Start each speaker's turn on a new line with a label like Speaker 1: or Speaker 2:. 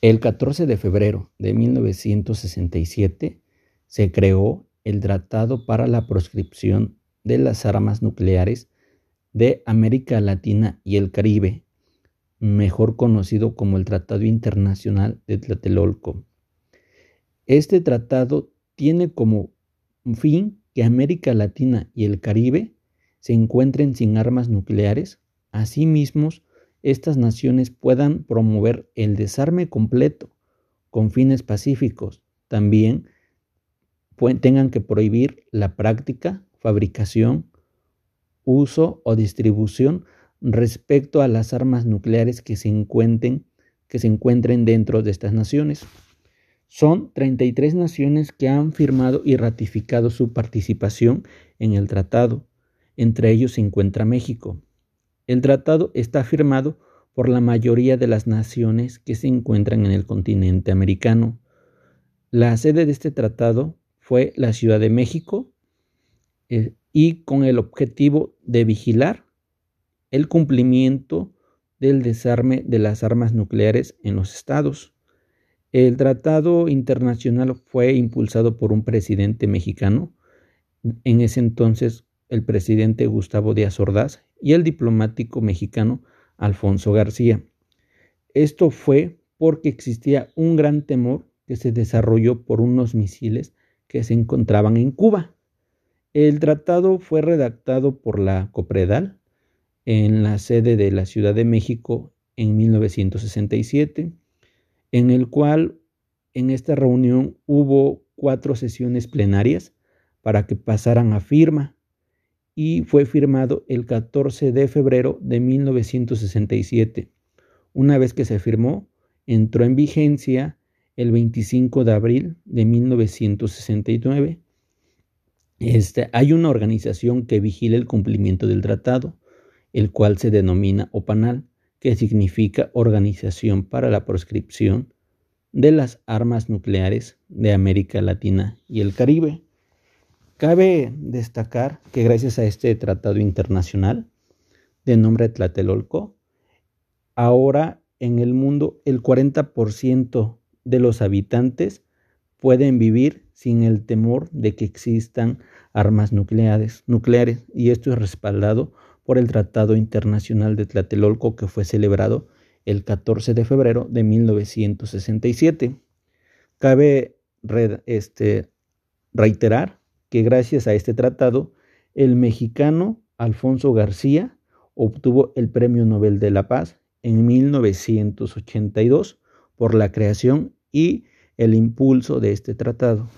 Speaker 1: El 14 de febrero de 1967 se creó el Tratado para la Proscripción de las Armas Nucleares de América Latina y el Caribe, mejor conocido como el Tratado Internacional de Tlatelolco. Este tratado tiene como fin que América Latina y el Caribe se encuentren sin armas nucleares, asimismo estas naciones puedan promover el desarme completo con fines pacíficos. También tengan que prohibir la práctica, fabricación, uso o distribución respecto a las armas nucleares que se encuentren, dentro de estas naciones. Son 33 naciones que han firmado y ratificado su participación en el tratado. Entre ellos se encuentra México. El tratado está firmado por la mayoría de las naciones que se encuentran en el continente americano. La sede de este tratado fue la Ciudad de México eh, y con el objetivo de vigilar el cumplimiento del desarme de las armas nucleares en los estados. El tratado internacional fue impulsado por un presidente mexicano, en ese entonces el presidente Gustavo Díaz Ordaz y el diplomático mexicano Alfonso García. Esto fue porque existía un gran temor que se desarrolló por unos misiles que se encontraban en Cuba. El tratado fue redactado por la Copredal en la sede de la Ciudad de México en 1967, en el cual en esta reunión hubo cuatro sesiones plenarias para que pasaran a firma y fue firmado el 14 de febrero de 1967. Una vez que se firmó, entró en vigencia el 25 de abril de 1969. Este, hay una organización que vigila el cumplimiento del tratado, el cual se denomina OPANAL, que significa Organización para la Proscripción de las Armas Nucleares de América Latina y el Caribe. Cabe destacar que gracias a este tratado internacional de nombre Tlatelolco, ahora en el mundo el 40% de los habitantes pueden vivir sin el temor de que existan armas nucleares, nucleares y esto es respaldado por el Tratado Internacional de Tlatelolco que fue celebrado el 14 de febrero de 1967. Cabe este, reiterar que gracias a este tratado, el mexicano Alfonso García obtuvo el Premio Nobel de la Paz en 1982 por la creación y el impulso de este tratado.